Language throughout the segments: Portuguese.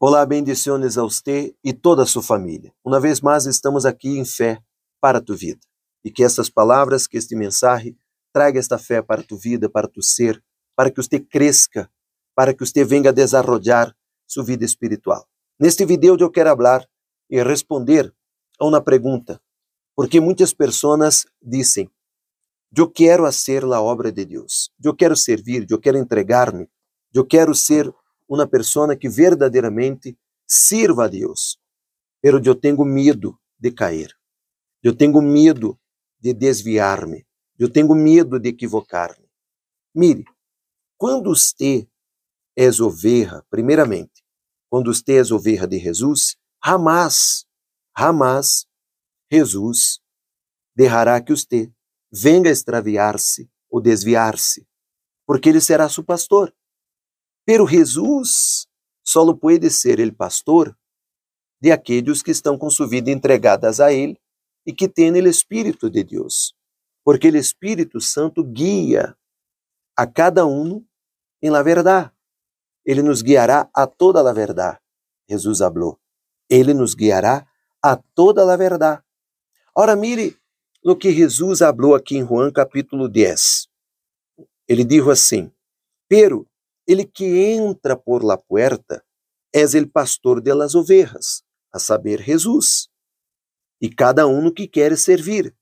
Olá, bendiciones a você e toda a sua família. Uma vez mais estamos aqui em fé para tu vida. E que estas palavras, que este mensagem traga esta fé para tu vida, para tu ser, para que você cresça, para que você venha a desarrollar sua vida espiritual. Neste vídeo eu quero falar e responder a uma pergunta, porque muitas pessoas dizem: Eu quero fazer a obra de Deus, eu quero servir, eu quero entregar-me, eu quero ser uma pessoa que verdadeiramente sirva a Deus. Pero eu tenho medo de cair. Eu tenho medo de desviar-me. Eu tenho medo de equivocar-me. Mire, quando você é oveja, primeiramente, quando você é oveja de Jesus, jamais, jamais Jesus deixará que você venha extraviar-se ou desviar-se, porque ele será seu pastor. Pero Jesus só pode ser ele pastor de aqueles que estão com sua vida entregadas a ele e que têm o Espírito de Deus. Porque o Espírito Santo guia a cada um em la verdade. Ele nos guiará a toda a verdade. Jesus falou. Ele nos guiará a toda a verdade. Ora, mire no que Jesus falou aqui em Juan capítulo 10. Ele disse assim: Pero ele que entra por la puerta es el pastor de las ovejas, a saber, Jesus. E cada um que quer servir,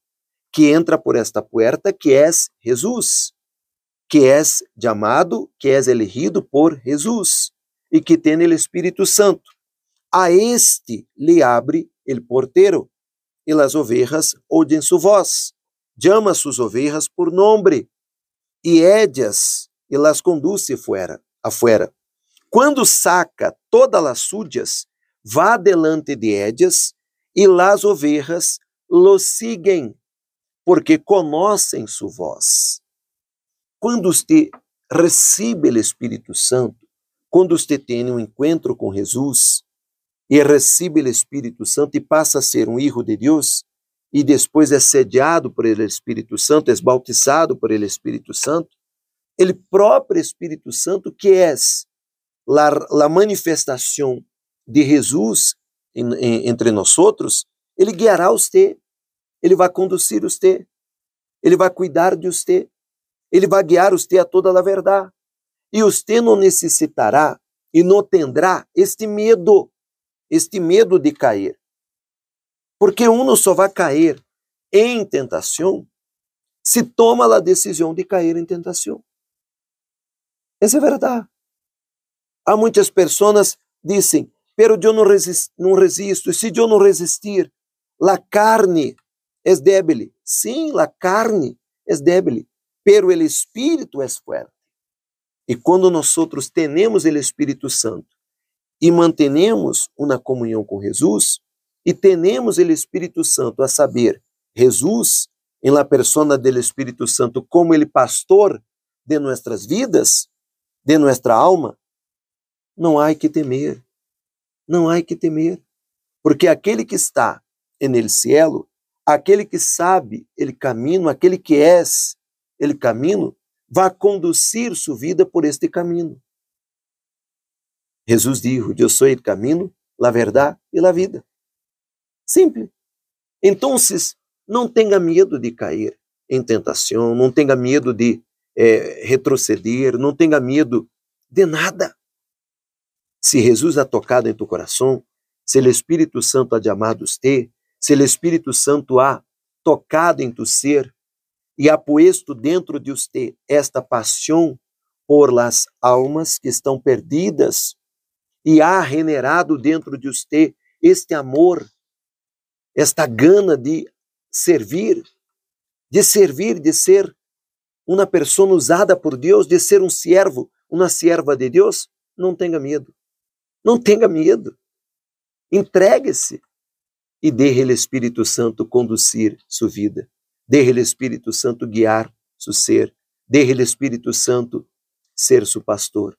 que entra por esta puerta, que es Jesus, que es chamado, que es elegido por Jesus, e que tem o Espírito Santo. A este lhe abre el porteiro, e las ovejas oyen su voz, llama sus ovejas por nombre, e ellas e las conduce fuera, afuera. Quando saca todas as súdias, vá delante de ellas, e las ovejas lo siguen, porque conhecem sua voz. Quando você recebe o Espírito Santo, quando você tem um encontro com Jesus e recebe o Espírito Santo e passa a ser um filho de Deus, e depois é sediado por ele Espírito Santo, é bautizado por ele Espírito Santo, ele próprio Espírito Santo, que é a manifestação de Jesus entre nós outros, ele guiará você, ele vai conduzir você, ele vai cuidar de você, ele vai guiar você a toda a verdade. E você não necessitará e não terá este medo, este medo de cair. Porque um só vai cair em tentação se toma a decisão de cair em tentação. Essa é verdade. Há muitas pessoas dizem, pero eu não, resist, não resisto. E se eu não resistir, la carne é débil. Sim, la carne é débil, pero el espírito é forte. E quando nós temos o Espírito Santo e mantenemos uma comunhão com Jesus, e temos o Espírito Santo, a saber, Jesus, em la persona do Espírito Santo, como ele pastor de nossas vidas, de nossa alma, não há que temer. Não há que temer. Porque aquele que está no cielo, aquele que sabe ele caminho, aquele que é ele caminho, vai conduzir sua vida por este caminho. Jesus disse: Eu sou o caminho, a verdade e a vida. Simples. Então, não tenha medo de cair em tentação, não tenha medo de é, retroceder, não tenha medo de nada. Se Jesus ha tocado em tu coração, se o Espírito Santo ha chamado te, se o Espírito Santo ha tocado em tu ser e ha puesto dentro de você esta paixão por las almas que estão perdidas e ha generado dentro de você este amor, esta gana de servir, de servir, de ser uma pessoa usada por Deus, de ser um servo, uma serva de Deus, não tenha medo. Não tenha medo. Entregue-se e deixe o Espírito Santo conduzir sua vida. Deixe o Espírito Santo guiar seu ser. Deixe o Espírito Santo ser seu pastor.